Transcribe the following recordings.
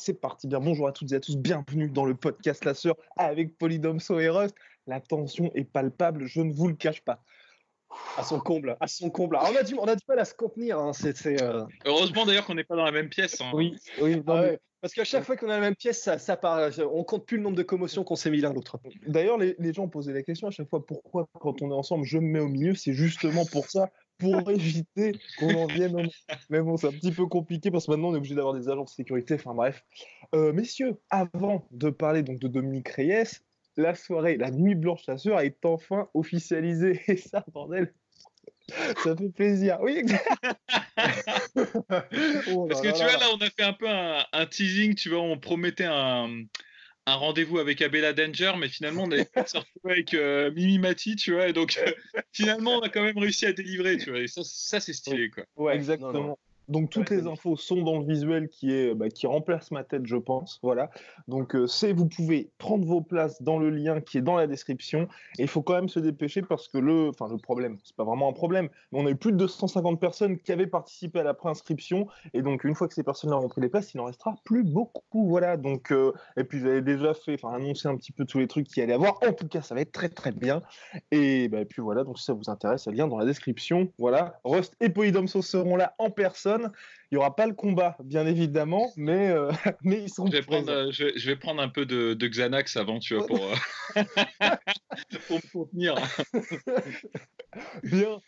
C'est parti, bien bonjour à toutes et à tous, bienvenue dans le podcast La Sœur avec Polydomso et Rust. La tension est palpable, je ne vous le cache pas. À son comble, à son comble. Alors, on, a du, on a du mal à se contenir. Hein. Euh, Heureusement d'ailleurs qu'on n'est pas dans la même pièce. hein. Oui, oui, non, ah mais-. Parce qu'à chaque fois qu'on est dans la même pièce, ça, ça part. On compte plus le nombre de commotions qu'on s'est mis l'un l'autre. D'ailleurs, les, les gens posaient la question à chaque fois pourquoi, quand on est ensemble, je me mets au milieu? C'est justement pour ça, pour éviter qu'on en vienne. au- Mais bon, c'est un petit peu compliqué parce que maintenant, on est obligé d'avoir des agents de sécurité. Enfin, bref. Euh, messieurs, avant de parler donc de Dominique Reyes, la soirée, la nuit blanche chasseur est enfin officialisée. Et ça, bordel, ça fait plaisir. Oui. Oh Parce que tu vois, là. là, on a fait un peu un, un teasing, tu vois, on promettait un, un rendez-vous avec Abella Danger, mais finalement, on se retrouver avec euh, Mimi Mati, tu vois, et donc euh, finalement, on a quand même réussi à délivrer, tu vois, et ça, ça c'est stylé, quoi. Ouais, Exactement. non, non. Donc toutes Ouais, les infos sont dans le visuel qui est bah, qui remplace ma tête, je pense. Voilà. Donc euh, c'est vous pouvez prendre vos places dans le lien qui est dans la description. Et il faut quand même se dépêcher parce que le, enfin le problème, c'est pas vraiment un problème, mais on a eu plus de 250 personnes qui avaient participé à la préinscription. Et donc une fois que ces personnes-là ont pris les places, il n'en restera plus beaucoup. Voilà. Donc euh, et puis j'avais déjà fait, enfin annoncé un petit peu tous les trucs qu'il y allait avoir. En tout cas, ça va être très très bien. Et, bah, et puis voilà. Donc si ça vous intéresse, le lien dans la description. Voilà. Rust et Polydomso seront là en personne. Il n'y aura pas le combat, bien évidemment, mais, euh, mais ils sont Je vais, prendre, euh, je, vais, je vais prendre un peu de, de Xanax avant, tu vois, pour, euh, pour me contenir. Bien.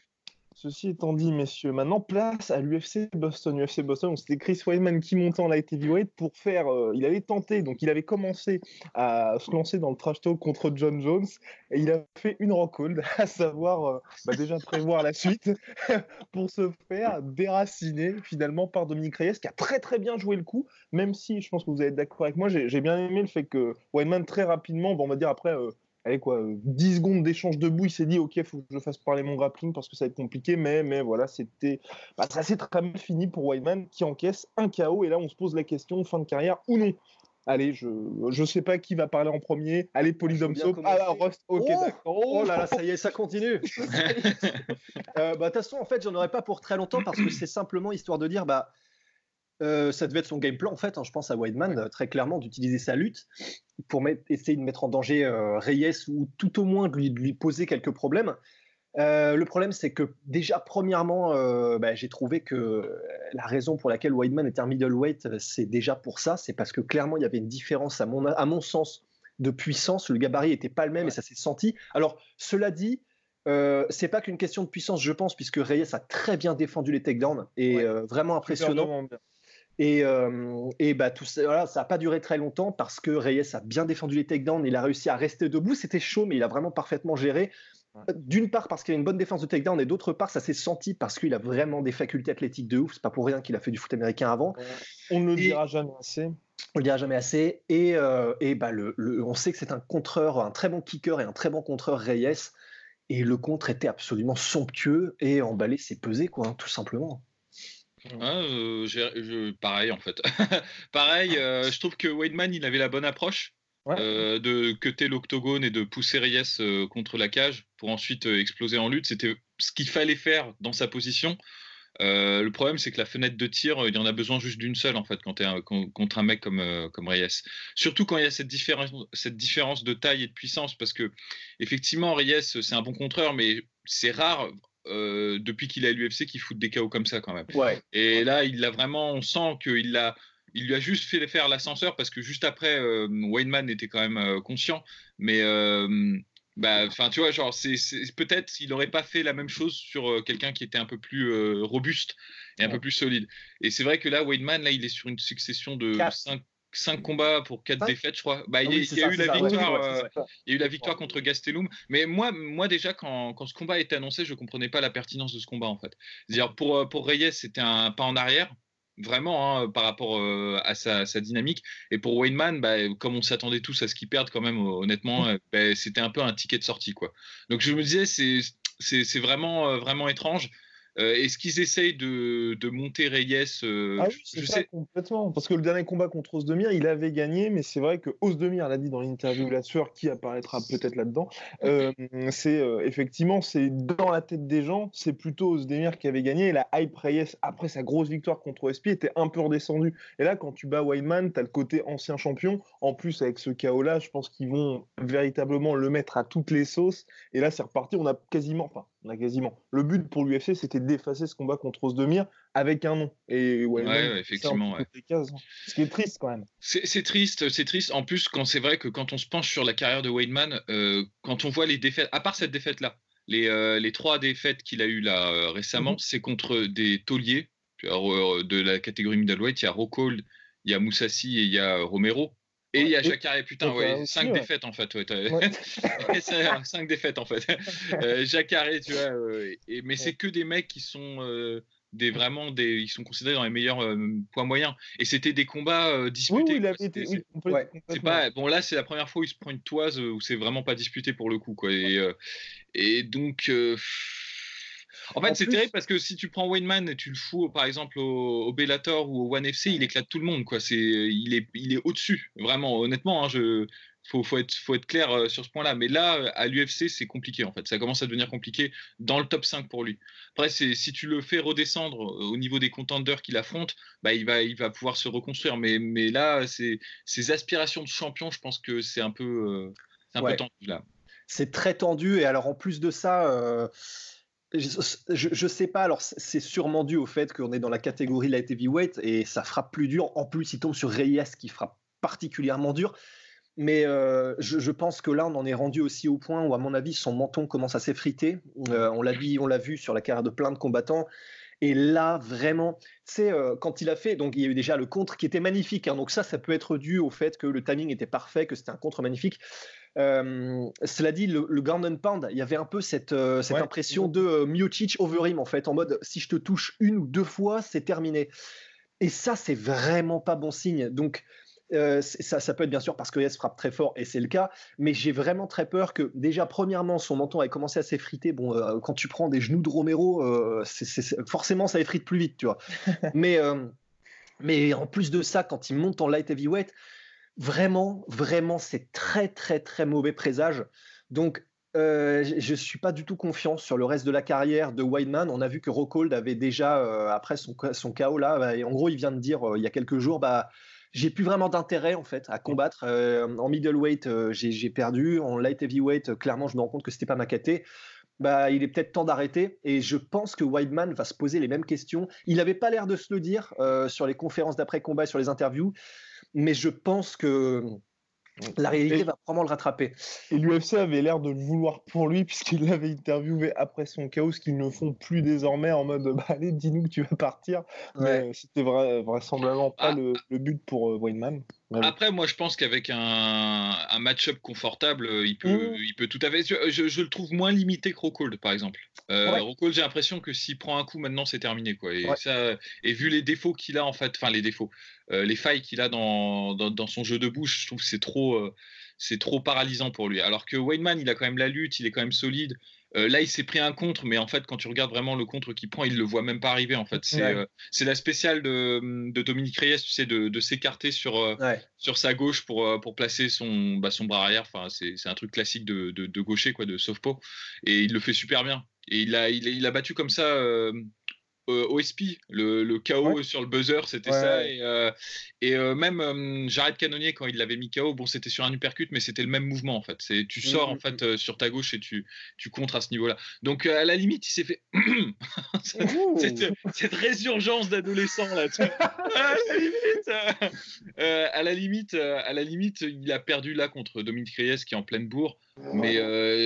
Ceci étant dit, messieurs, maintenant place à l'UFC Boston. UFC Boston, c'était Chris Weidman qui montait en light heavyweight pour faire. euh, il avait tenté, donc il avait commencé à se lancer dans le trash talk contre John Jones et il a fait une rockhold, à savoir euh, bah, déjà prévoir la suite pour se faire déraciner finalement par Dominique Reyes qui a très très bien joué le coup, même si je pense que vous être d'accord avec moi, j'ai j'ai bien aimé le fait que Weidman très rapidement, bon, on va dire après. euh, allez quoi, euh, 10 secondes d'échange debout, il s'est dit ok, faut que je fasse parler mon grappling parce que ça va être compliqué, mais, mais voilà, c'était bah, ça s'est très mal fini pour Weidman qui encaisse un KO et là on se pose la question fin de carrière ou non. Allez, je je sais pas qui va parler en premier. Allez, Polydomso. bien Ah, là, commencer. Rust, ok, Oh d'accord. Oh là là, ça y est, ça continue. Euh, bah, De toute façon, en fait, j'en aurais pas pour très longtemps parce que c'est simplement histoire de dire, bah, euh, ça devait être son game plan, en fait. hein, je pense à Weidman, euh, très clairement, d'utiliser sa lutte pour mettre- essayer de mettre en danger euh, Reyes ou tout au moins de lui, de lui poser quelques problèmes. Euh, le problème, c'est que déjà, premièrement, bah, j'ai trouvé que la raison pour laquelle Weidman était un middleweight, c'est déjà pour ça. C'est parce que clairement, il y avait une différence, à mon, à mon sens, de puissance. Le gabarit n'était pas le même et ça s'est senti. Alors, cela dit, euh, c'est pas qu'une question de puissance, je pense, puisque Reyes a très bien défendu les takedowns et Ouais. euh, vraiment impressionnant. Et, euh, et bah, tout ça, voilà, ça n'a pas duré très longtemps parce que Reyes a bien défendu les takedowns. Il a réussi à rester debout. C'était chaud, mais il a vraiment parfaitement géré. D'une part parce qu'il a une bonne défense de takedown et d'autre part ça s'est senti parce qu'il a vraiment des facultés athlétiques de ouf. C'est pas pour rien qu'il a fait du foot américain avant. On ne le Et- dira jamais assez. On le dira jamais assez. Et, euh, et bah, le, le- on sait que c'est un contreur, un très bon kicker et un très bon contreur Reyes. Et le contre était absolument somptueux et emballé, c'est pesé, quoi, hein, tout simplement. Ah, euh, je- pareil, en fait. pareil, euh, je trouve que Weidman, il avait la bonne approche. Ouais. euh, de cutter l'octogone et de pousser Reyes contre la cage pour ensuite exploser en lutte. C'était ce qu'il fallait faire dans sa position. Le problème, c'est que la fenêtre de tir, il y en a besoin juste d'une seule en fait quand tu contre un mec comme, comme Reyes. Surtout quand il y a cette différence, cette différence de taille et de puissance, parce que effectivement, Reyes, c'est un bon contreur, mais c'est rare. Depuis qu'il est à l'UFC qu'il fout des KO comme ça quand même. Ouais. Et là, il l'a vraiment, on sent qu'il l'a il lui a juste fait faire l'ascenseur parce que juste après, euh, Wayneman était quand même euh, conscient. Mais euh, bah, enfin, tu vois, genre, c'est, peut-être il n'aurait pas fait la même chose sur quelqu'un qui était un peu plus robuste et un peu plus solide. Et c'est vrai que là, Wayneman, là, il est sur une succession de 5 combats pour 4 défaites, je crois. Bah, il, y a eu la victoire, il y a eu la victoire contre Gastelum. Mais moi, moi déjà, quand, quand ce combat a été annoncé, je comprenais pas la pertinence de ce combat en fait. C'est-à-dire pour pour Reyes, c'était un pas en arrière vraiment hein, par rapport euh, à sa, dynamique. Et pour Wayneman, bah, comme on s'attendait tous à ce qu'il perde quand même, honnêtement, euh, bah, c'était un peu un ticket de sortie. Quoi. Donc je me disais, c'est vraiment, euh, vraiment étrange. Euh, est-ce qu'ils essayent de, de, monter Reyes euh, Ah oui, ça, sais... complètement. Parce que le dernier combat contre Osdemir, il avait gagné, mais c'est vrai que Osdemir l'a dit dans l'interview la sueur, qui apparaîtra peut-être là-dedans. Euh, c'est effectivement, c'est dans la tête des gens, c'est plutôt Osdemir qui avait gagné. Et la hype Reyes, après sa grosse victoire contre OSP, était un peu redescendue. Et là, quand tu bats Wildman, tu as le côté ancien champion. En plus, avec ce chaos-là, je pense qu'ils vont véritablement le mettre à toutes les sauces. Et là, c'est reparti. On a quasiment, enfin, on a quasiment. Le but pour l'UFC, c'était d'effacer ce combat contre Osdemir avec un nom. Et ouais, effectivement. Hein. Ce qui est triste quand même. C'est triste, c'est triste. En plus, quand c'est vrai que quand on se penche sur la carrière de Weidman, euh, quand on voit les défaites, à part cette défaite-là, les, euh, les, trois défaites qu'il a eues là euh, récemment, mhm. c'est contre des tauliers de la catégorie middleweight. Il y a Rockhold, il y a Moussassi et il y a Romero. Et il y a Jacare, putain, ouais, 5 défaites en fait. Ouais, ouais. 5 défaites en fait. Euh, Jacare, tu vois. Euh, et, mais c'est que des mecs qui sont euh, des, vraiment des. Ils sont considérés dans les meilleurs euh, poids moyens. Et c'était des combats euh, disputés. Oui, il avait été. c'est pas, bon, là, c'est la première fois où il se prend une toise où c'est vraiment pas disputé pour le coup. Quoi. Et, et donc. En fait, c'est terrible parce que si tu prends Wayneman et tu le fous, par exemple, au, Bellator ou au One FC, il éclate tout le monde. Quoi. C'est, il est, il est au-dessus, vraiment. Honnêtement, hein, je, faut, faut, être, faut être clair euh, sur ce point-là. Mais là, à l'UFC, c'est compliqué en fait. Ça commence à devenir compliqué dans le top 5 pour lui. Après, si tu le fais redescendre euh, au niveau des contenders qu'il affronte, bah, il, va, il va pouvoir se reconstruire. Mais, mais là, c'est, ses aspirations de champion, je pense que c'est un peu, euh, un peu tendu là. C'est très tendu. Et alors, en plus de ça, je, ne sais pas, alors c'est sûrement dû au fait qu'on est dans la catégorie light heavyweight et ça frappe plus dur. En plus, il tombe sur Reyes qui frappe particulièrement dur. Mais euh, je, pense que là, on en est rendu aussi au point où, à mon avis, son menton commence à s'effriter. Euh, on l'a vu, sur la carrière de plein de combattants. Et là, vraiment, tu sais, euh, quand il a fait, donc il y a eu déjà le contre qui était magnifique. Hein. donc ça, ça peut être dû au fait que le timing était parfait, que c'était un contre magnifique. Euh, cela dit, le, le Garden Pound, il y avait un peu cette, euh, cette impression de euh, Miocic over him, en fait, en mode si je te touche une ou deux fois, c'est terminé. Et ça, c'est vraiment pas bon signe. Donc, ça, ça, peut être bien sûr parce que Yes frappe très fort et c'est le cas, mais j'ai vraiment très peur que déjà premièrement son menton ait commencé à s'effriter. Bon, quand tu prends des genoux de Romero, forcément ça effrite plus vite, tu vois. mais mais en plus de ça, quand il monte en light heavyweight, Vraiment, vraiment, c'est très, très, très mauvais présage. Donc, euh, je ne suis pas du tout confiant sur le reste de la carrière de Wideman. On a vu que Rockhold avait déjà, euh, après son, son là, bah, en gros, il vient de dire euh, il y a quelques jours, bah, j'ai plus vraiment d'intérêt en fait à combattre. en middleweight, j'ai perdu. En light heavyweight, clairement, je me rends compte que c'était pas ma caté. Bah, il est peut-être temps d'arrêter. Et je pense que Wideman va se poser les mêmes questions. Il n'avait pas l'air de se le dire sur les conférences d'après-combat, sur les interviews mais je pense que la réalité va vraiment le rattraper. Et l'UFC avait l'air de le vouloir pour lui, puisqu'il l'avait interviewé après son chaos, ce qu'ils ne font plus désormais en mode bah, allez, dis-nous que tu vas partir. Mais c'était vraisemblablement pas ah. le, but pour euh. Après, moi, je pense qu'avec un, un match-up confortable, euh, il peut, mmh. il peut tout à fait. Je, le trouve moins limité que Rockhold, par exemple. Euh, Rockhold, j'ai l'impression que s'il prend un coup, maintenant, c'est terminé. Quoi. Et, ça, et vu les défauts qu'il a, en fait, enfin, les défauts, euh, les failles qu'il a dans, dans, son jeu de bouche, je trouve que c'est trop, euh, c'est trop paralysant pour lui. Alors que Wayneman, il a quand même la lutte, il est quand même solide. Euh, là, il s'est pris un contre, mais en fait, quand tu regardes vraiment le contre qu'il prend, il le voit même pas arriver. En fait, c'est euh, la spéciale de, de, Dominique Reyes, tu sais, de, de s'écarter sur, euh, sur sa gauche pour, pour placer son, bah, son bras arrière. Enfin, c'est un truc classique de, de, gaucher, quoi, de softpo. Et il le fait super bien. Et il a, il, a battu comme ça OSP, le, le KO sur le buzzer, c'était ça. Et, et même Jared Canonnier, quand il l'avait mis KO, bon, c'était sur un uppercut, mais c'était le même mouvement en fait. C'est, tu sors en mmh, fait sur ta gauche et tu, tu contres à ce niveau-là. Donc à la limite, il s'est fait cette, cette, résurgence d'adolescent là. à, la limite, à la limite, à la limite, il a perdu là contre Dominique Reyes qui est en pleine bourre. Mais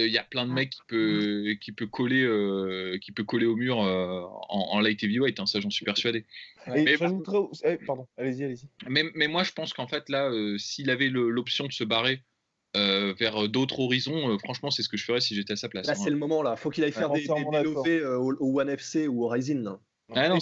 il y a plein de mecs qui peut, qui peut coller, qui peut coller au mur en, en light heavyweight. Hein, ça, j'en suis persuadé. mais, eh, pardon, allez-y, allez-y. Mais, mais, moi, je pense qu'en fait, là, s'il avait l'option de se barrer vers d'autres horizons, franchement, c'est ce que je ferais si j'étais à sa place. Là, hein. c'est le moment, là. Faut qu'il aille faire des, des au, au, One FC ou au Rising. Ah non,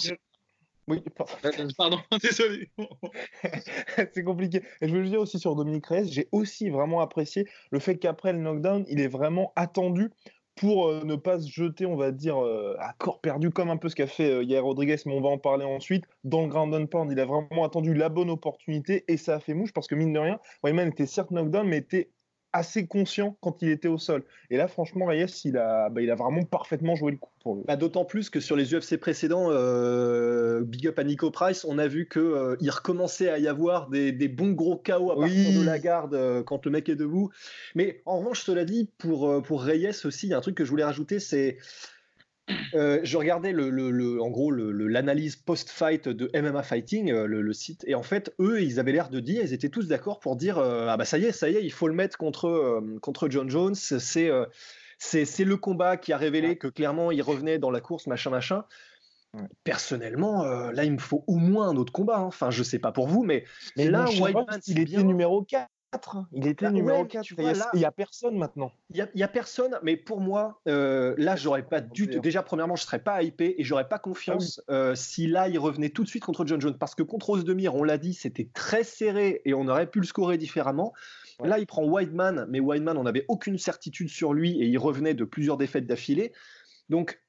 oui, pardon, désolé. c'est compliqué. Et je veux le dire aussi sur Dominique Reyes, j'ai aussi vraiment apprécié le fait qu'après le knockdown, il est vraiment attendu pour euh, ne pas se jeter, on va dire, euh, à corps perdu, comme un peu ce qu'a fait euh, Yair Rodriguez, mais on va en parler ensuite. Dans le ground and pound, il a vraiment attendu la bonne opportunité et ça a fait mouche parce que mine de rien, Wyman était certes knockdown, mais était assez conscient quand il était au sol. Et là, franchement, Reyes, il a, bah, il a vraiment parfaitement joué le coup pour lui. Bah, D'autant plus que sur les UFC précédents, euh, big up à Nico Price, on a vu qu'il euh, il recommençait à y avoir des, des, bons gros chaos à partir de la garde euh, quand le mec est debout. Mais en revanche, cela dit, pour, pour Reyes aussi, il y a un truc que je voulais rajouter, c'est euh, je regardais le, en gros l'analyse post-fight de MMA Fighting, euh, le, site, et en fait, eux, ils avaient l'air de dire, ils étaient tous d'accord pour dire euh, ah bah ça y est, ça y est, il faut le mettre contre contre John Jones. C'est c'est le combat qui a révélé que clairement il revenait dans la course, machin machin. Personnellement, là, il me faut au moins un autre combat. Hein. Enfin, je sais pas pour vous, mais, mais là, Whiteman, il était numéro 4. Il était numéro 4. il n'y a, personne maintenant. Il n'y a, personne, mais pour moi, euh, là, j'aurais pas du tout. Déjà, premièrement, je serais pas hypé et j'aurais pas confiance ah euh, si là, il revenait tout de suite contre John Jones. Parce que contre Ozdemir, on l'a dit, c'était très serré et on aurait pu le scorer différemment. Là, il prend Whiteman, mais Whiteman, on n'avait aucune certitude sur lui et il revenait de plusieurs défaites d'affilée. Donc,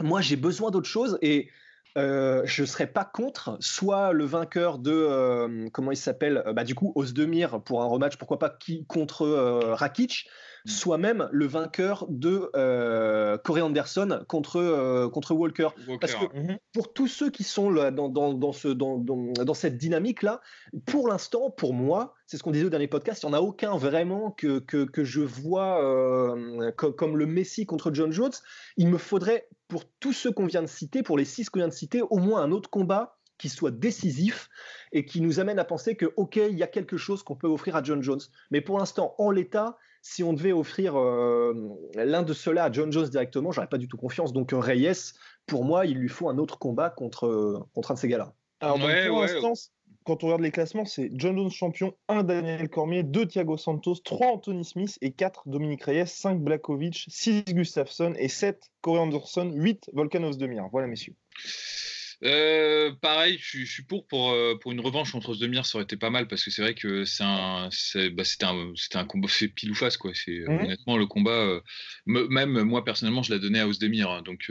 moi, j'ai besoin d'autre chose et euh, je serais pas contre soit le vainqueur de euh, comment il s'appelle euh, bah, du coup Osdemir pour un rematch pourquoi pas qui contre Rakic Mm. Soit même le vainqueur de euh, Corey Anderson contre, euh, contre Walker. Parce que mm-hmm. pour tous ceux qui sont là, dans, dans, dans, ce, dans, dans, cette dynamique-là, pour l'instant, pour moi, c'est ce qu'on disait au dernier podcast, il n'y en a aucun vraiment que, que, que je vois euh, comme, le Messi contre John Jones. Il me faudrait, pour tous ceux qu'on vient de citer, pour les six qu'on vient de citer, au moins un autre combat qui soit décisif et qui nous amène à penser que, OK, il y a quelque chose qu'on peut offrir à John Jones. Mais pour l'instant, en l'état, si on devait offrir euh, l'un de ceux-là à John Jones directement, j'aurais pas du tout confiance. Donc euh, Reyes, pour moi, il lui faut un autre combat contre, euh, contre un de ces gars-là. Alors, pour l'instant, quand on regarde les classements, c'est John Jones champion, 1 Daniel Cormier, 2 Thiago Santos, 3 Anthony Smith et 4 Dominique Reyes, 5 Blakovic, 6 Gustafsson et 7 Corey Anderson, 8 Volkanovs Demir. Voilà, messieurs. Euh, pareil, je, suis pour, pour euh, pour une revanche contre Ozdemir, ça aurait été pas mal parce que c'est vrai que c'est un bah, c'était un c'était un combat c'est pile ou face quoi. C'est mmh honnêtement le combat euh, même moi personnellement je l'ai donné à Ozdemir hein, donc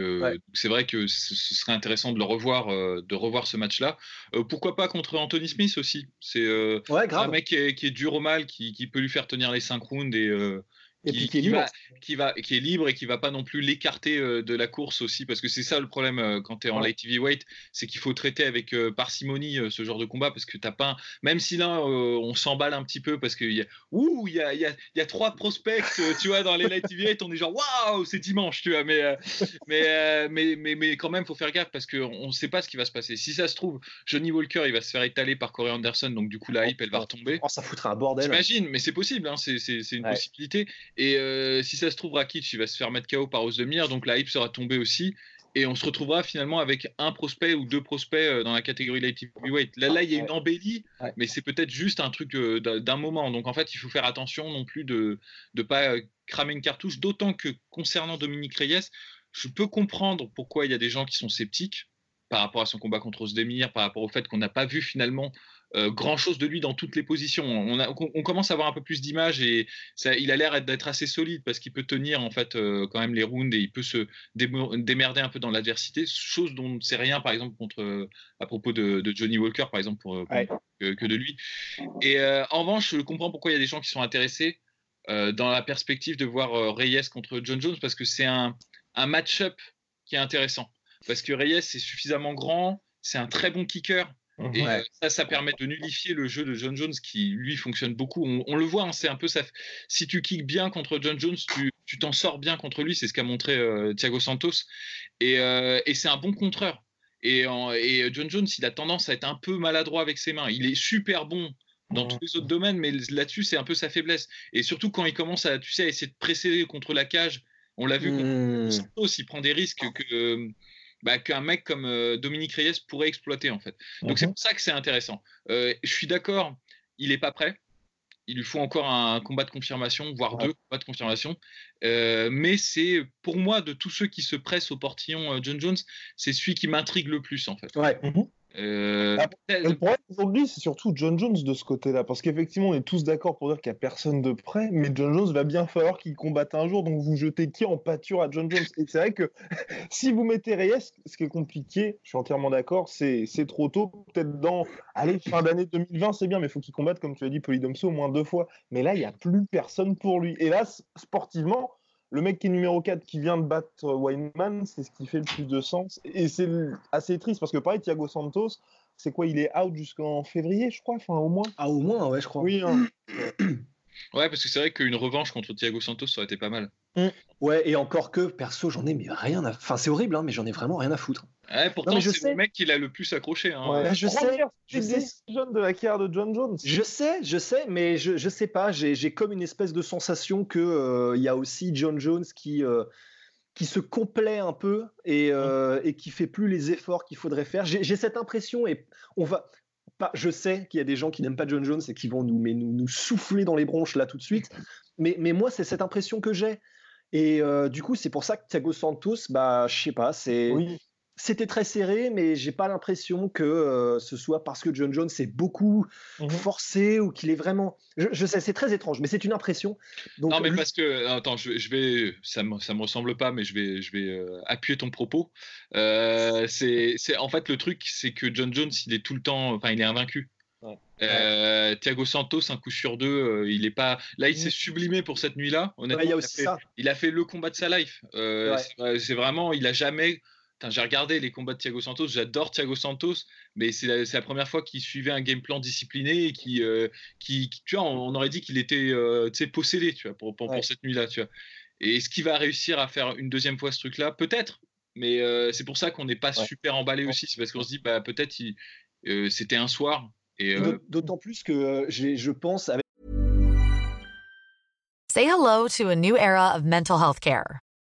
c'est vrai que ce, serait intéressant de le revoir de revoir ce match là. pourquoi pas contre Anthony Smith aussi? C'est un mec qui est, qui est, dur au mal qui, qui, peut lui faire tenir les 5 rounds et qui, est libre. Va, qui, va, qui est libre et qui va pas non plus l'écarter euh, de la course aussi, parce que c'est ça le problème euh, quand tu es en light heavyweight, c'est qu'il faut traiter avec euh, parcimonie ce genre de combat, parce que t'as pas, même si là on s'emballe un petit peu, parce qu'il y a, ouh, il y a, y, a, y a trois prospects, tu vois, dans les light heavyweight, on est genre waouh, c'est dimanche, tu vois, mais, mais, mais, mais, mais, quand même, faut faire gaffe parce qu'on ne sait pas ce qui va se passer. Si ça se trouve, Johnny Walker, il va se faire étaler par Corey Anderson, donc du coup la hype, elle va retomber. Oh, ça foutrait un bordel. J'imagine, mais c'est possible, hein, c'est une possibilité. Et euh, si ça se trouve, Rakic, il va se faire mettre KO par Ozdemir, donc la hype sera tombée aussi. Et on se retrouvera finalement avec un prospect ou deux prospects euh, dans la catégorie light heavyweight. Là, là, il y a une embellie, mais c'est peut-être juste un truc euh, d'un moment. Donc en fait, il faut faire attention non plus de ne pas cramer une cartouche. D'autant que concernant Dominique Reyes, je peux comprendre pourquoi il y a des gens qui sont sceptiques par rapport à son combat contre Ozdemir, par rapport au fait qu'on n'a pas vu finalement euh, grand chose de lui dans toutes les positions. On, commence à avoir un peu plus d'images et ça, il a l'air d'être assez solide parce qu'il peut tenir en fait euh, quand même les rounds et il peut se démerder un peu dans l'adversité, chose dont on ne sait rien par exemple contre, euh, à propos de, Johnny Walker par exemple pour, que, de lui. Et en revanche, je comprends pourquoi il y a des gens qui sont intéressés dans la perspective de voir Reyes contre John Jones parce que c'est un, un match-up qui est intéressant parce que Reyes est suffisamment grand, c'est un très bon kicker. Et ça, ça permet de nullifier le jeu de John Jones qui, lui, fonctionne beaucoup. On, le voit, hein, c'est un peu ça. Si tu kicks bien contre John Jones, tu t'en sors bien contre lui. C'est ce qu'a montré Thiago Santos. Et, et c'est un bon contreur. Et, et, John Jones, il a tendance à être un peu maladroit avec ses mains. Il est super bon dans tous les autres domaines, mais là-dessus, c'est un peu sa faiblesse. Et surtout quand il commence à, tu sais, à essayer de presser contre la cage, on l'a vu contre mmh. Santos, il prend des risques que bah, qu'un mec comme euh, Dominique Reyes pourrait exploiter en fait. Donc c'est mmh pour ça que c'est intéressant. Euh, je suis d'accord, il n'est pas prêt. Il lui faut encore un combat de confirmation, voire deux combats de confirmation. Euh, mais c'est pour moi de tous ceux qui se pressent au portillon John Jones, c'est celui qui m'intrigue le plus en fait. Ouais. Mmh euh, le problème aujourd'hui, c'est surtout John Jones de ce côté-là, parce qu'effectivement, on est tous d'accord pour dire qu'il n'y a personne de près, mais John Jones va bien falloir qu'il combatte un jour, donc vous jetez qui en pâture à John Jones Et c'est vrai que si vous mettez Reyes, ce qui est compliqué, je suis entièrement d'accord, c'est trop tôt, peut-être dans, allez, fin d'année 2020, c'est bien, mais il faut qu'il combatte, comme tu as dit, Polydomso au moins deux fois. Mais là, il n'y a plus personne pour lui. Et là, sportivement, le mec qui est numéro 4 qui vient de battre Weinman, c'est ce qui fait le plus de sens. Et c'est assez triste parce que pareil, Thiago Santos, c'est quoi Il est out jusqu'en février, je crois, enfin au moins. Ah, au moins, ouais, je crois. Oui. Hein. ouais, parce que c'est vrai qu'une revanche contre Thiago Santos, ça aurait été pas mal. Mm. Ouais, et encore que, perso, j'en ai mais rien à. Enfin, c'est horrible, hein, mais j'en ai vraiment rien à foutre. Ouais, pourtant, c'est le mec qui l'a le plus accroché. Hein. Ouais. je sais. Je sais. de la carrière de John Jones. Je sais, je sais, mais je, je sais pas. J'ai comme une espèce de sensation que euh, il y a aussi John Jones qui. Euh, qui se complaît un peu et, euh, mm. et qui fait plus les efforts qu'il faudrait faire. J'ai cette impression et on va. Je sais qu'il y a des gens qui n'aiment pas John Jones et qui vont nous, nous, souffler dans les bronches là tout de suite. Mais, moi, c'est cette impression que j'ai. Et euh, du coup, c'est pour ça que Thiago Santos, bah, je sais pas, c'est. C'était très serré, mais j'ai pas l'impression que euh, ce soit parce que John Jones est beaucoup mmh forcé ou qu'il est vraiment. Je, sais, c'est très étrange, mais c'est une impression. Donc, non, mais parce que attends, je, vais, ça me, ça me ressemble pas, mais je vais, je vais euh, appuyer ton propos. c'est, en fait le truc, c'est que John Jones, il est tout le temps, enfin, il est invaincu. Euh, Thiago Santos, un coup sur deux, euh, il est pas. Là, il s'est sublimé pour cette nuit-là. Honnêtement, il, a fait, il, a fait, le combat de sa life. Euh, c'est vraiment, il a jamais. J'ai regardé les combats de Thiago Santos, j'adore Thiago Santos, mais c'est la, première fois qu'il suivait un game plan discipliné et qui, qui, tu vois, on, aurait dit qu'il était possédé tu vois, pour, pour, cette nuit-là. Tu vois. Et est-ce qu'il va réussir à faire une deuxième fois ce truc-là? Peut-être, mais c'est pour ça qu'on n'est pas super emballé aussi. C'est parce qu'on se dit, bah, peut-être c'était un soir, Euh, d'autant plus que euh, je pense avec. Say hello to a new era of mental health care.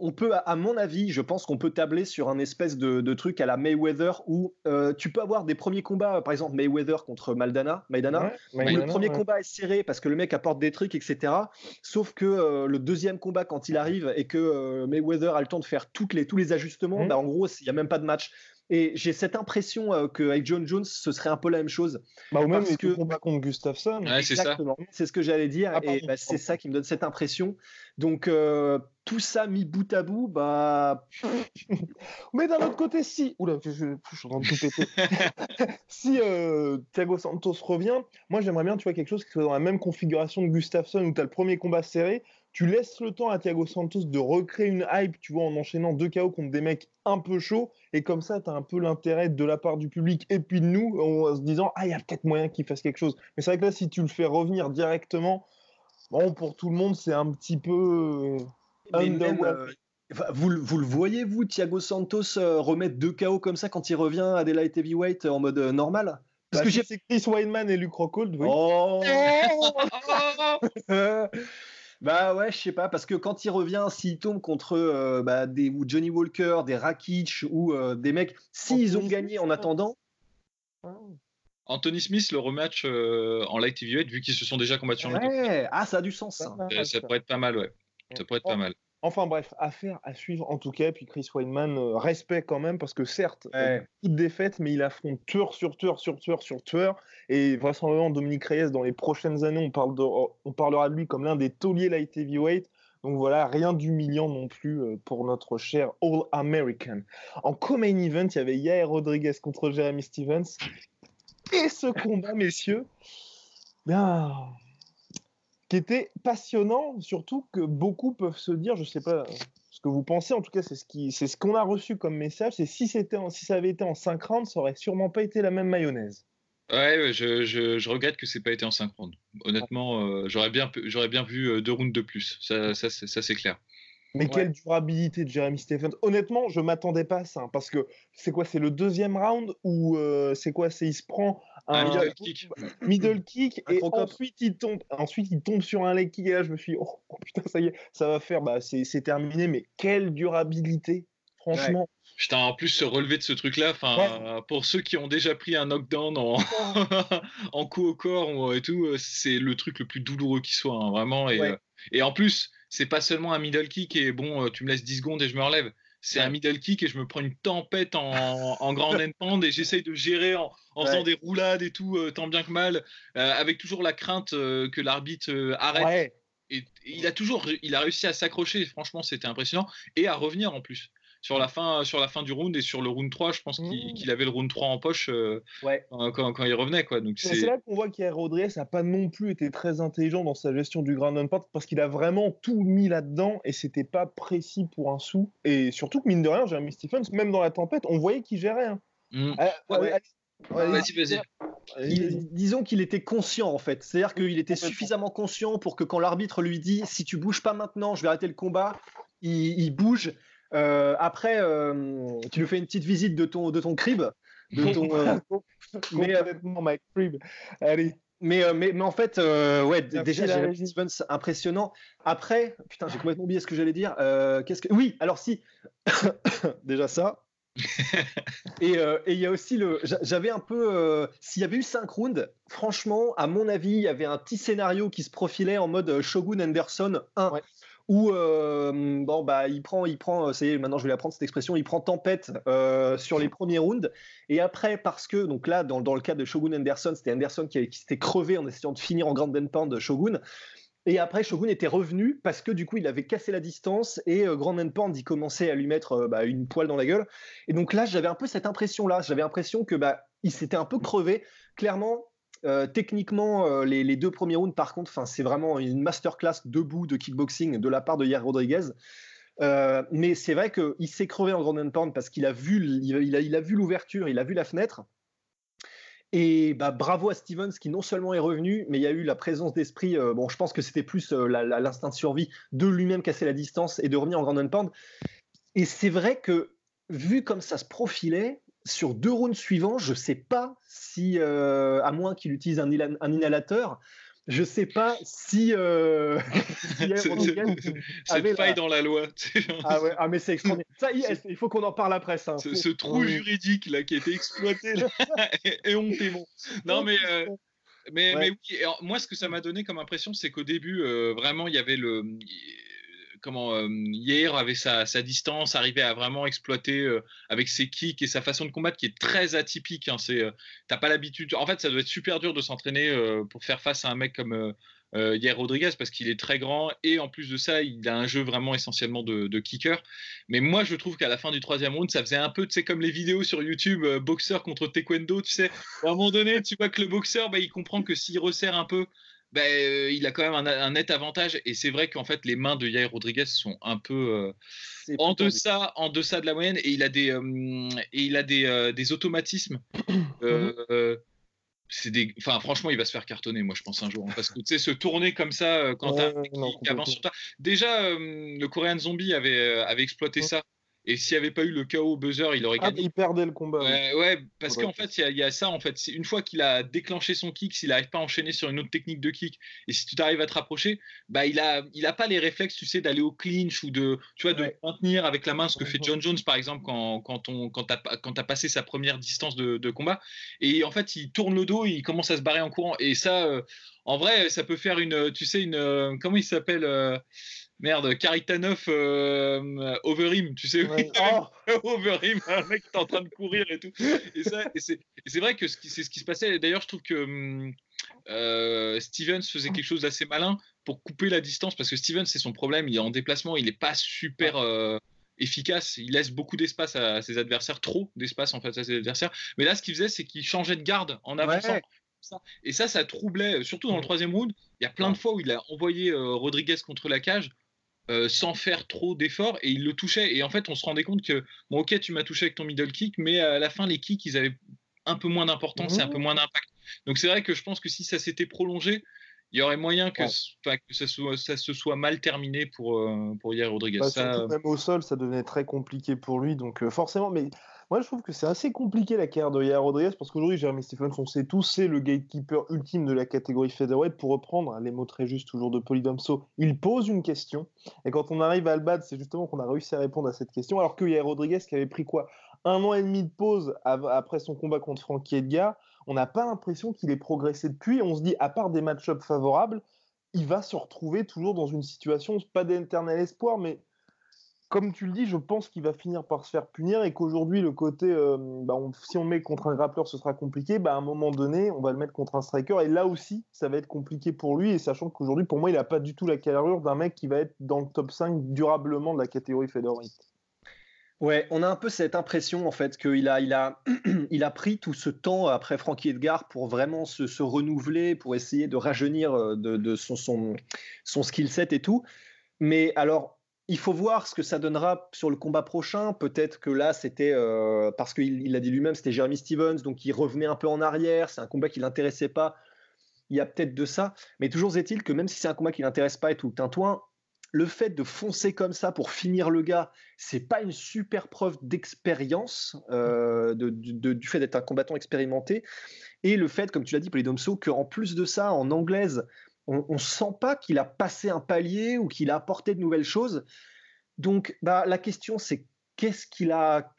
on peut, à mon avis, je pense qu'on peut tabler sur un espèce de, truc à la Mayweather où euh, tu peux avoir des premiers combats, par exemple Mayweather contre Maldana, Maidana, où le premier combat est serré parce que le mec apporte des trucs, etc. Sauf que euh, le deuxième combat, quand il arrive et que euh, Mayweather a le temps de faire toutes les, tous les ajustements, mmh. bah, en gros, il n'y a même pas de match. Et j'ai cette impression euh, qu'avec John Jones, ce serait un peu la même chose. Bah, ou même que combat contre Gustafsson. c'est Exactement. C'est ce que j'allais dire. Ah, et bah, c'est ça qui me donne cette impression. Donc, euh, tout ça mis bout à bout, bah. Mais d'un autre côté, si. Oula, je, je, suis en train de tout péter. si euh, Thiago Santos revient, moi j'aimerais bien, tu vois, quelque chose qui soit dans la même configuration de Gustafsson où tu as le premier combat serré tu laisses le temps à Thiago Santos de recréer une hype, tu vois, en enchaînant deux KO contre des mecs un peu chauds, et comme ça, tu as un peu l'intérêt de la part du public et puis de nous, en se disant, ah, il y a peut-être moyen qu'il fasse quelque chose. Mais c'est vrai que là, si tu le fais revenir directement, bon, pour tout le monde, c'est un petit peu. Euh, vous, vous, le voyez, vous, Thiago Santos euh, remettre deux KO comme ça quand il revient à Daylight Heavyweight en mode euh, normal? Parce bah, que c'est Chris Weidman et Luke Rockhold, oui. Oh Bah ouais, je sais pas, parce que quand il revient, s'il tombe contre euh, bah, des Johnny Walker, des Rakic ou euh, des mecs, s'ils ont gagné en attendant. Anthony Smith, le rematch euh, en light heavyweight, vu qu'ils se sont déjà combattus en ouais. Ah, ça a du sens. Ça, ça pourrait être pas mal, ouais. Ça pourrait être pas mal. Enfin bref, affaire à suivre en tout cas. Puis Chris Weidman, euh, respect quand même, parce que certes, ouais. toute défaite, mais il affronte tueur sur tueur sur tueur sur tueur. Et vraisemblablement, Dominique Reyes, dans les prochaines années, on, parle de, on parlera de lui comme l'un des tauliers light heavyweight. Donc voilà, rien d'humiliant non plus euh, pour notre cher All American. En co-main event, il y avait Yair Rodriguez contre Jeremy Stevens. Et ce combat, messieurs, bien, qui était passionnant, surtout que beaucoup peuvent se dire, je ne sais pas ce que vous pensez, en tout cas c'est ce qui, c'est ce qu'on a reçu comme message, c'est si c'était, si ça avait été en 5 rounds, ça aurait sûrement pas été la même mayonnaise. Ouais, je, je, je regrette que c'est pas été en 5 rounds. Honnêtement, euh, j'aurais bien, j'aurais bien vu euh, deux rounds de plus. Ça, ça, ça c'est clair. Mais quelle durabilité de Jeremy Stephens. Honnêtement, je m'attendais pas à ça. Hein, parce que c'est quoi C'est le deuxième round ou euh, c'est quoi C'est il se prend un, middle kick, middle kick et ensuite il tombe. Ensuite il tombe sur un leg kick et là je me suis dit, oh, oh, putain ça y est, ça va faire. Bah c'est terminé. Mais quelle durabilité, franchement. Putain, en plus, se relever de ce truc-là, enfin, pour ceux qui ont déjà pris un knockdown en, en coup au corps et tout, euh, c'est le truc le plus douloureux qui soit, hein, vraiment. Et, euh, et en plus, c'est pas seulement un middle kick et bon, euh, tu me laisses 10 secondes et je me relève. C'est un middle kick et je me prends une tempête en, en grand end et j'essaye de gérer en, faisant des roulades et tout, euh, tant bien que mal, euh, avec toujours la crainte que l'arbitre arrête. Et, il a toujours, il a réussi à s'accrocher. Franchement, c'était impressionnant et à revenir en plus sur la fin, sur la fin du round et sur le round 3, je pense qu'il mmh. avait le round 3 en poche euh, quand, quand, il revenait. Quoi. Donc c'est là qu'on voit qu'Air Rodriguez n'a pas non plus été très intelligent dans sa gestion du ground and pound parce qu'il a vraiment tout mis là-dedans et c'était pas précis pour un sou. Et surtout que mine de rien, Jeremy Stephens, même dans la tempête, on voyait qu'il gérait. Hein. Mmh. Euh, vas-y, vas-y. disons qu'il était conscient en fait, c'est-à-dire qu'il était suffisamment conscient pour que quand l'arbitre lui dit si tu bouges pas maintenant, je vais arrêter le combat, il, il bouge après, euh, tu lui fais une petite visite de ton, de ton crib. De ton, euh, mais, my crib. Allez. Mais, mais, mais, en fait, ouais, déjà, j'ai Stevens impressionnant. Après, putain, j'ai complètement oublié ce que j'allais dire. qu'est-ce que... Oui, alors si, déjà ça. et il y a aussi le. J'avais un peu. S'il y avait eu 5 rounds, franchement, à mon avis, il y avait un petit scénario qui se profilait en mode Shogun Anderson 1 où euh, bon bah il prend il prend c'est maintenant je vais apprendre cette expression il prend tempête euh, sur les premiers rounds et après parce que donc là dans, dans le cas de Shogun Anderson c'était Anderson qui, qui s'était crevé en essayant de finir en Grand Pound Shogun et après, Shogun était revenu parce que du coup, il avait cassé la distance et euh, Grand Pound, il commençait à lui mettre bah, une poêle dans la gueule. Et donc là, j'avais un peu cette impression-là. J'avais l'impression que bah, il s'était un peu crevé. Clairement, euh, techniquement, euh, les, deux premiers rounds, par contre, c'est vraiment une masterclass debout de kickboxing de la part de Yair Rodriguez. Euh, mais c'est vrai qu'il s'est crevé en Grand Pound parce qu'il a vu, il, a, vu l'ouverture, il a vu la fenêtre. Et bah, bravo à Stevens qui non seulement est revenu, mais il y a eu la présence d'esprit. bon, je pense que c'était plus l'instinct de survie de lui-même casser la distance et de revenir en Grand Pound. Et c'est vrai que vu comme ça se profilait, sur deux rounds suivants, je ne sais pas si, euh, à moins qu'il utilise un, inhalateur, je ne sais pas si. Euh, Cette faille dans la loi. ah, ouais, ah, mais c'est extraordinaire. Ça, il faut qu'on en parle après ça. Ce, trou juridique là qui a été exploité là, et hontément. Non, mais. Euh, mais, mais oui, moi, ce que ça m'a donné comme impression, c'est qu'au début, vraiment, il y avait le comment hier avait sa, distance, arrivait à vraiment exploiter avec ses kicks et sa façon de combattre qui est très atypique. Hein, c'est, t'as pas l'habitude. En fait, ça doit être super dur de s'entraîner pour faire face à un mec comme hier Rodriguez parce qu'il est très grand et en plus de ça, il a un jeu vraiment essentiellement de, kicker. Mais moi, je trouve qu'à la fin du troisième round, ça faisait un peu, tu sais, comme les vidéos sur YouTube, boxeur contre taekwondo, tu sais. À un moment donné, tu vois que le boxeur, bah, il comprend que s'il resserre un peu, ben, euh, il a quand même un, net avantage. Et c'est vrai qu'en fait, les mains de Yair Rodriguez sont un peu euh, en, deçà, en deçà de la moyenne. Et il a des, euh, et il a des, des automatismes. Mhm. c'est des... Enfin, franchement, il va se faire cartonner, moi, je pense, un jour. Hein, parce que, tu sais, se tourner comme ça quand tu as un qui avance sur toi. Déjà, le Korean Zombie avait, avait exploité ça Et s'il n'y avait pas eu le KO buzzer, il aurait Ah, gagné. il perdait le combat. Ouais, parce qu'en fait, il y a- il y, a ça. En fait, une fois qu'il a déclenché son kick, s'il n'arrive pas à enchaîner sur une autre technique de kick, et si tu t'arrives à te rapprocher, bah il a, il a pas les réflexes, tu sais, d'aller au clinch ou de, tu vois, de Ouais. maintenir avec la main ce que fait. John Jones par exemple quand quand on quand t'as quand t'as passé sa première distance de, de combat. Et en fait, il tourne le dos, et il commence à se barrer en courant. Et ça, euh, en vrai, ça peut faire une, tu sais, une, euh, comment il s'appelle euh, Merde, Karitanov euh, Overeem, tu sais, Ouais. Oh, Overeem, un mec qui est en train de courir et tout. Et, ça, et c'est, vrai que c'est ce qui se passait. D'ailleurs, je trouve que hum, euh, Stevens faisait quelque chose d'assez malin pour couper la distance parce que Stevens, c'est son problème. Il est en déplacement, il n'est pas super euh, efficace. Il laisse beaucoup d'espace à ses adversaires, trop d'espace en fait à ses adversaires. Mais là, ce qu'il faisait, c'est qu'il changeait de garde en avançant. Ouais. Et ça, ça troublait, surtout dans le troisième round. Il y a plein de fois où il a envoyé euh, Rodriguez contre la cage euh, sans faire trop d'efforts et il le touchait. Et en fait, on se rendait compte que, bon, ok, tu m'as touché avec ton middle kick, mais à la fin, les kicks, ils avaient un peu moins d'importance et un peu moins d'impact. Donc c'est vrai que je pense que si ça s'était prolongé, il y aurait moyen que, Ouais. que ça, soit- ça se soit mal terminé pour, euh, pour Yair Rodriguez. Bah, Ça, surtout même au sol, ça devenait très compliqué pour lui. Donc euh, forcément, mais moi je trouve que c'est assez compliqué la carrière de Yair Rodriguez parce qu'aujourd'hui, Jeremy Stephens, on sait tous, c'est le gatekeeper ultime de la catégorie featherweight. Pour reprendre les mots très justes toujours de Polydomso, il pose une question et quand on arrive à le battre, c'est justement qu'on a réussi à répondre à cette question. Alors que Yair Rodriguez, qui avait pris quoi? Un an et demi de pause après son combat contre Frankie Edgar, on n'a pas l'impression qu'il ait progressé depuis. On se dit, à part des match-ups favorables, il va se retrouver toujours dans une situation, pas d'éternel espoir, mais comme tu le dis, je pense qu'il va finir par se faire punir et qu'aujourd'hui, le côté, euh, bah, on- si on met contre un grappleur, ce sera compliqué. Bah, à un moment donné, on va le mettre contre un striker et là aussi, ça va être compliqué pour lui. Et sachant qu'aujourd'hui, pour moi, il n'a pas du tout la carrure d'un mec qui va être dans le top 5 durablement de la catégorie featherweight. Ouais, on a un peu cette impression en fait qu'il a, il a, il a pris tout ce temps après Frankie Edgar pour vraiment se, renouveler, pour essayer de rajeunir euh, de son, son, son skill set et tout. Mais alors, il faut voir ce que ça donnera sur le combat prochain. Peut-être que là, c'était euh, parce qu'il il a dit lui-même, c'était Jeremy Stevens, donc il revenait un peu en arrière. C'est un combat qui l'intéressait pas. Il y a peut-être de ça. Mais toujours est-il que même si c'est un combat qui l'intéresse pas et tout le tintouin, le fait de foncer comme ça pour finir le gars, c'est pas une super preuve d'expérience euh, de- du fait d'être un combattant expérimenté. Et le fait, comme tu l'as dit, Polydomso, qu'en plus de ça, en anglaise, on, on sent pas qu'il a passé un palier ou qu'il a apporté de nouvelles choses. Donc, bah, la question, c'est qu'est-ce qu'il a,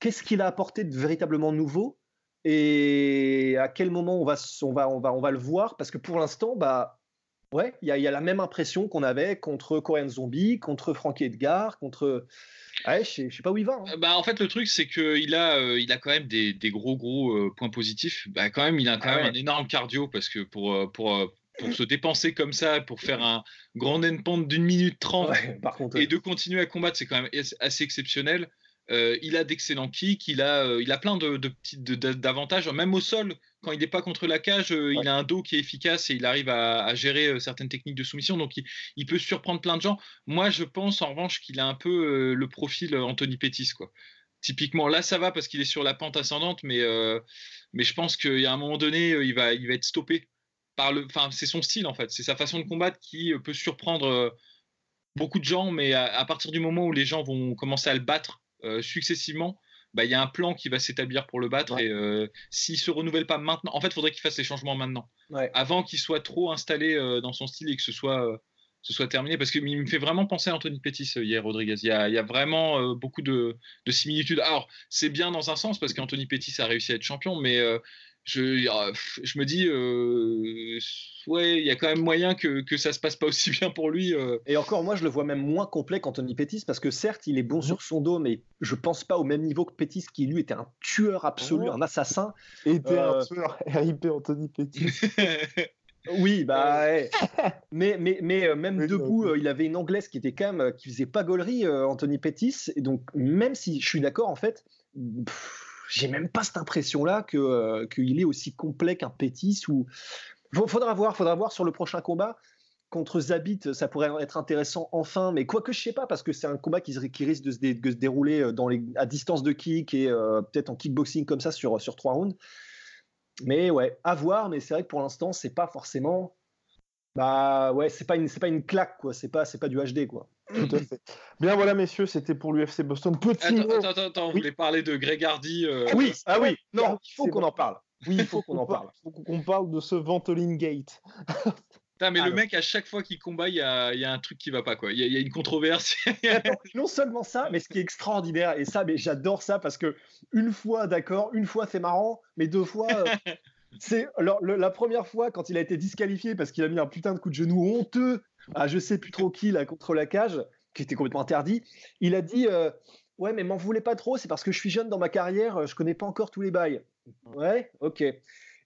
qu'est-ce qu'il a apporté de véritablement nouveau et à quel moment on va, on va, on va, on va le voir? Parce que pour l'instant, bah, ouais, il y, y a la même impression qu'on avait contre Korean Zombie, contre Frankie Edgar, contre. Ouais, je sais, je sais pas où il va. hein. Euh, Bah, en fait, le truc, c'est qu'il a, euh, il a quand même des, des gros, gros euh, points positifs. Bah, quand même, il a quand Ah même ouais. un énorme cardio parce que pour, pour, pour se dépenser comme ça, pour faire un grand endpoint d'une minute trente Ouais, par contre, et de continuer à combattre, c'est quand même as- assez exceptionnel. Euh, il a d'excellents kicks, il a, euh, il a plein de, petits d'avantages, même au sol. Quand il n'est pas contre la cage, euh, Ouais. il a un dos qui est efficace et il arrive à, à gérer certaines techniques de soumission. Donc, il, il peut surprendre plein de gens. Moi, je pense en revanche qu'il a un peu le profil Anthony Pettis, quoi. Typiquement, là, ça va parce qu'il est sur la pente ascendante, mais, euh, mais je pense qu'il y a un moment donné, il va, il va être stoppé par le. Enfin, c'est son style en fait, c'est sa façon de combattre qui euh, peut surprendre euh, beaucoup de gens, mais à, à partir du moment où les gens vont commencer à le battre euh, successivement, bah, il y a un plan qui va s'établir pour le battre. Ouais. Et euh, s'il se renouvelle pas maintenant, en fait, il faudrait qu'il fasse les changements maintenant, Ouais. avant qu'il soit trop installé euh, dans son style et que ce soit, ce soit terminé. Parce qu'il me fait vraiment penser à Anthony Pettis hier, Rodriguez. Il y a, il y a vraiment beaucoup de, de similitudes. Alors, c'est bien dans un sens parce qu'Anthony Pettis a réussi à être champion, mais je, euh, je me dis, euh, ouais, il y a quand même moyen que, que ça se passe pas aussi bien pour lui. euh. Et encore, moi, je le vois même moins complet qu'Anthony Pettis, parce que certes, il est bon sur son dos, mais je pense pas au même niveau que Pettis, qui lui était un tueur absolu, Ouais. un assassin. Était Euh, un tueur RIP Anthony Pettis. Oui, bah, ouais. mais, mais, mais euh, même Oui, debout, euh, il avait une anglaise qui était quand même, euh, qui faisait pas gaulerie, euh, Anthony Pettis. Et donc, même si je suis d'accord, en fait, pff, j'ai même pas cette impression-là que, euh, qu'il est aussi complet qu'un Pettis ou. Faudra voir, faudra voir sur le prochain combat. Contre Zabit, ça pourrait être intéressant enfin, mais quoique je sais pas, parce que c'est un combat qui, risque de se, dérouler euh, à distance de kick et euh, peut-être en kickboxing comme ça sur, sur trois rounds. Mais ouais, à voir, mais c'est vrai que pour l'instant, c'est pas forcément. Bah ouais, c'est pas une, c'est pas une claque, quoi. C'est pas, c'est pas du HD, quoi. Tout à fait. Bien voilà, messieurs, c'était pour l'UFC Boston. Petit attends, attends, attends, on voulait parler de Greg Hardy. Euh, oui, ah oui, non, il faut qu'on en parle. Oui, il faut qu'on en parle. Il faut qu'on parle de ce Ventolin Gate. mais le mec, à chaque fois qu'il combat, il y a, un truc qui va pas, quoi. Il y a, une controverse. non seulement ça, mais ce qui est extraordinaire, et ça, mais j'adore ça parce que une fois, d'accord, une fois c'est marrant, mais deux fois. Euh, c'est la première fois quand il a été disqualifié parce qu'il a mis un putain de coup de genou honteux à je sais plus trop qui là contre la cage, qui était complètement interdit. Il a dit euh, ouais mais m'en voulez pas trop, c'est parce que je suis jeune dans ma carrière, je connais pas encore tous les bails. Ouais, ok.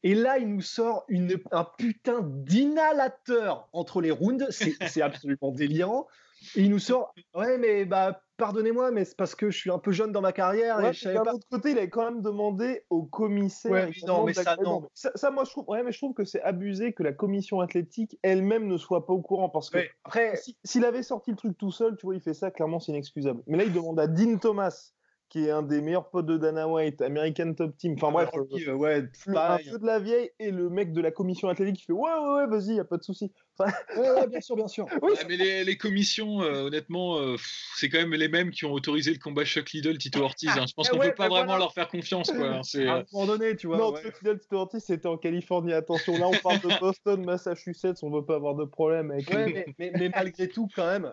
Et là, il nous sort un putain d'inhalateur entre les rounds. C'est absolument délirant. Et il nous sort, ouais, mais bah, pardonnez-moi, mais c'est parce que je suis un peu jeune dans ma carrière. et je D'un autre côté, il avait quand même demandé au commissaire. Ouais, non, mais ça, non. Ça, moi, je trouve, ouais, mais je trouve que c'est abusé que la commission athlétique elle-même ne soit pas au courant. Parce que après, s'il avait sorti le truc tout seul, tu vois, il fait ça, clairement, c'est inexcusable. Mais là, il demande à Dean Thomas, qui est un des meilleurs potes de Dana White, American Top Team. Enfin bref, euh, ouais, un peu de la vieille et le mec de la commission athlétique qui fait ouais ouais ouais vas-y y a pas de souci. Ouais, bien sûr bien sûr. mais les, commissions euh, honnêtement euh, c'est quand même les mêmes qui ont autorisé le combat Chuck Liddell Tito Ortiz. Hein. Je pense qu'on peut pas vraiment leur faire confiance quoi. C'est à un moment donné tu vois. Non Chuck Liddell Tito Ortiz c'était en Californie attention là on parle de Boston Massachusetts on veut pas avoir de problème avec. Ouais, mais, mais, malgré tout quand même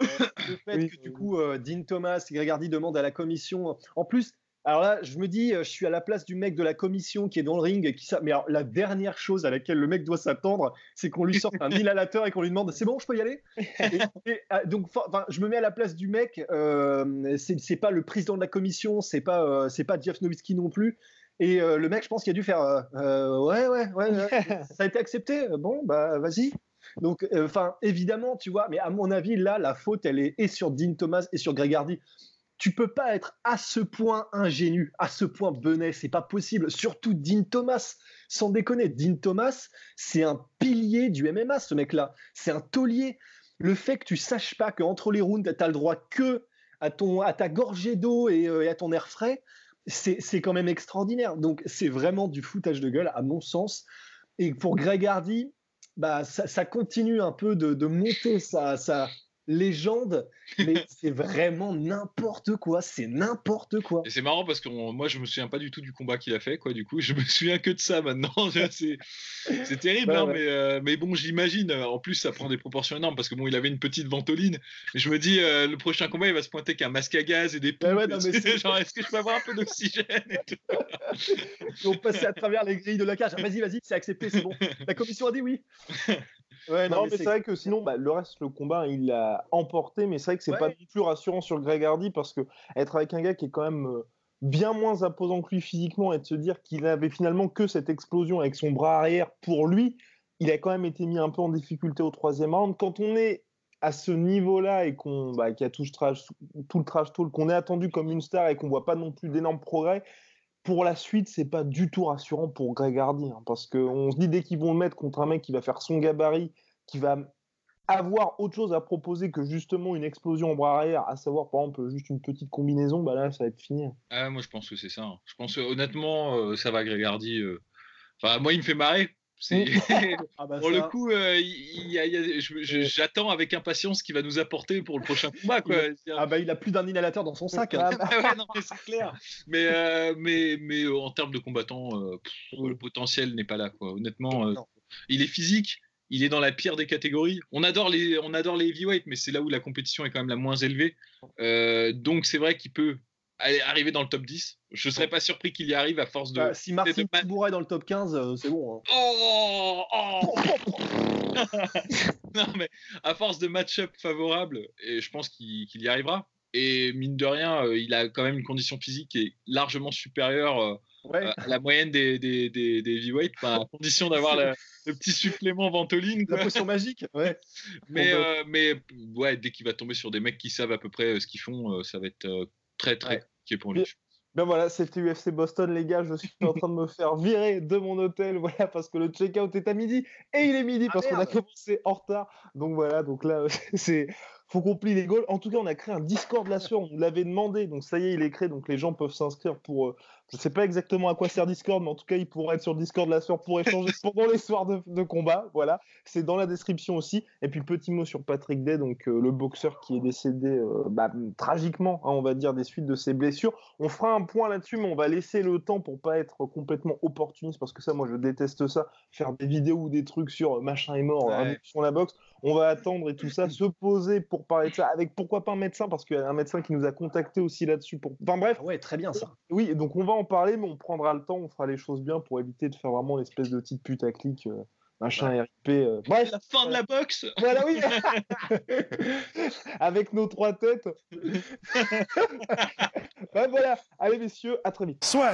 le fait que du coup Dean Thomas et Gregardi demandent à la commission en plus alors là, je me dis, euh, je suis à la place du mec de la commission qui est dans le ring. Et qui Mais alors, la dernière chose à laquelle le mec doit s'attendre, c'est qu'on lui sorte un inhalateur et qu'on lui demande C'est bon, je peux y aller? Ah, Donc, je me mets à la place du mec. Euh, c'est pas le président de la commission, c'est pas, euh, c'est pas Jeff Nowitzki non plus. Et euh, le mec, je pense qu'il a dû faire ouais, ouais, ouais, ça a été accepté. Bon, bah, vas-y. Donc, enfin, évidemment, tu vois, mais à mon avis, là, la faute, elle est et sur Dean Thomas et sur Greg Hardy tu peux pas être à ce point ingénu, à ce point benet, c'est pas possible. Surtout Dean Thomas, sans déconner, Dean Thomas, c'est un pilier du MMA, ce mec-là. C'est un taulier. Le fait que tu saches pas qu'entre les rounds, tu as le droit que à, ton, à ta gorgée d'eau et, euh, à ton air frais, c'est quand même extraordinaire. Donc, c'est vraiment du foutage de gueule, à mon sens. Et pour Greg Hardy, bah, ça, continue un peu de, de monter sa, sa, légende, mais c'est vraiment n'importe quoi, c'est n'importe quoi. Et c'est marrant parce que moi je me souviens pas du tout du combat qu'il a fait, quoi. Du coup, je me souviens que de ça maintenant. c'est terrible, hein, Mais, euh, mais, bon, j'imagine. En plus, ça prend des proportions énormes parce que bon, il avait une petite ventoline. je me dis, euh, le prochain combat, il va se pointer qu'un masque à gaz et des pompes. Ouais, genre, est-ce que je peux avoir un peu d'oxygène On passait à travers les grilles de la cage. Vas-y, vas-y, c'est accepté, c'est bon. La commission a dit oui. Ouais, non, mais, c'est vrai que sinon, bah, le reste, le combat, il l'a emporté, mais c'est vrai que c'est pas du plus rassurant sur Greg Hardy parce que être avec un gars qui est quand même euh, bien moins imposant que lui physiquement et de se dire qu'il avait finalement que cette explosion avec son bras arrière pour lui, il a quand même été mis un peu en difficulté au troisième round. Quand on est à ce niveau-là et qu'on bah, a tout, trash, tout le trash talk, qu'on est attendu comme une star et qu'on voit pas non plus d'énormes progrès, pour la suite, c'est pas du tout rassurant pour Greg Hardy, hein, parce qu'on se dit dès qu'ils vont le mettre contre un mec qui va faire son gabarit, qui va avoir autre chose à proposer que justement une explosion en bras arrière, à savoir par exemple juste une petite combinaison, bah là ça va être fini. Ah, moi je pense que c'est ça. Hein. Je pense honnêtement, euh, ça va Greg Hardy. Euh. Enfin, moi il me fait marrer ah bah pour le coup, j'attends avec impatience ce qu'il va nous apporter pour le prochain combat. Quoi. ah bah il a plus d'un inhalateur dans son sac. Hein. Ah bah c'est clair. Mais, euh, mais, mais euh, en termes de combattant, euh, le potentiel n'est pas là. Quoi. Honnêtement, il est physique. Il est dans la pire des catégories. On adore les, on adore les heavyweights, mais c'est là où la compétition est quand même la moins élevée. donc c'est vrai qu'il peut arriver dans le top 10. Je serais pas surpris qu'il y arrive à force de. Bah, si Martin Tibouret est dans le top 15, euh, c'est bon. Hein. Oh, oh non, mais à force de match-up favorable, et je pense qu'il y arrivera. Et mine de rien, euh, il a quand même une condition physique qui est largement supérieure euh, à la moyenne des, des, des, des heavyweights, à condition d'avoir le, petit supplément ventoline. La potion magique, ouais. Mais, mais ouais, dès qu'il va tomber sur des mecs qui savent à peu près ce qu'ils font, ça va être très très qui est pour lui. Ben voilà, c'était UFC Boston, les gars. Je suis en train de me faire virer de mon hôtel, voilà, parce que le check-out est à midi et il est midi ah, parce qu'on a commencé en retard. Donc voilà, donc là, c'est faut qu'on plie les goals. En tout cas, on a créé un Discord la sueur, on nous l'avait demandé, donc ça y est, il est créé, donc les gens peuvent s'inscrire pour. Euh, je sais pas exactement à quoi sert Discord, mais en tout cas, ils pourraient être sur Discord la sueur pour échanger pendant les soirs de, combat. Voilà, c'est dans la description aussi. Et puis, petit mot sur Patrick Day, donc euh, le boxeur qui est décédé euh, bah, tragiquement, hein, on va dire, des suites de ses blessures. On fera un point là-dessus, mais on va laisser le temps pour pas être complètement opportuniste, parce que ça, moi, je déteste ça, faire des vidéos ou des trucs sur machin est mort, sur la boxe on va attendre et tout ça, se poser pour parler de ça, avec pourquoi pas un médecin, parce qu'il y a un médecin qui nous a contacté aussi là-dessus. Pour... Enfin bref. Ah ouais, très bien ça. Oui, donc on va en parler, mais on prendra le temps, on fera les choses bien pour éviter de faire vraiment l'espèce de petite putaclic. Euh, machin RIP. Euh. Bref. La fin de la boxe Voilà, oui Avec nos trois têtes. ben voilà, allez messieurs, à très vite. Soit